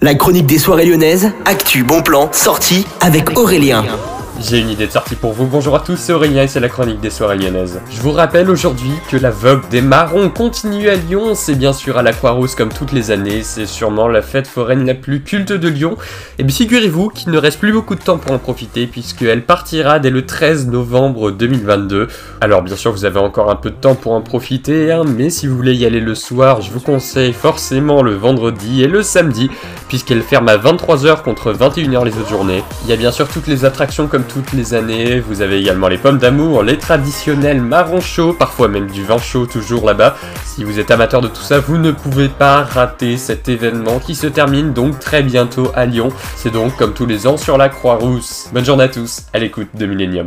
La chronique des soirées lyonnaises, actu, bon plan, sortie avec Aurélien. J'ai une idée de sortie pour vous. Bonjour à tous, c'est Aurélien et c'est la chronique des soirées lyonnaises. Je vous rappelle aujourd'hui que la vogue des marrons continue à Lyon. C'est bien sûr à la Croix-Rousse comme toutes les années. C'est sûrement la fête foraine la plus culte de Lyon. Et bien figurez-vous qu'il ne reste plus beaucoup de temps pour en profiter puisqu'elle partira dès le 13 novembre 2022. Alors bien sûr vous avez encore un peu de temps pour en profiter, hein, mais si vous voulez y aller le soir, je vous conseille forcément le vendredi et le samedi puisqu'elle ferme à 23h contre 21h les autres journées. Il y a bien sûr toutes les attractions comme toutes les années. Vous avez également les pommes d'amour, les traditionnels marrons chauds, parfois même du vin chaud toujours là-bas. Si vous êtes amateur de tout ça, vous ne pouvez pas rater cet événement qui se termine donc très bientôt à Lyon. C'est donc comme tous les ans sur la Croix-Rousse. Bonne journée à tous, à l'écoute de Millennium.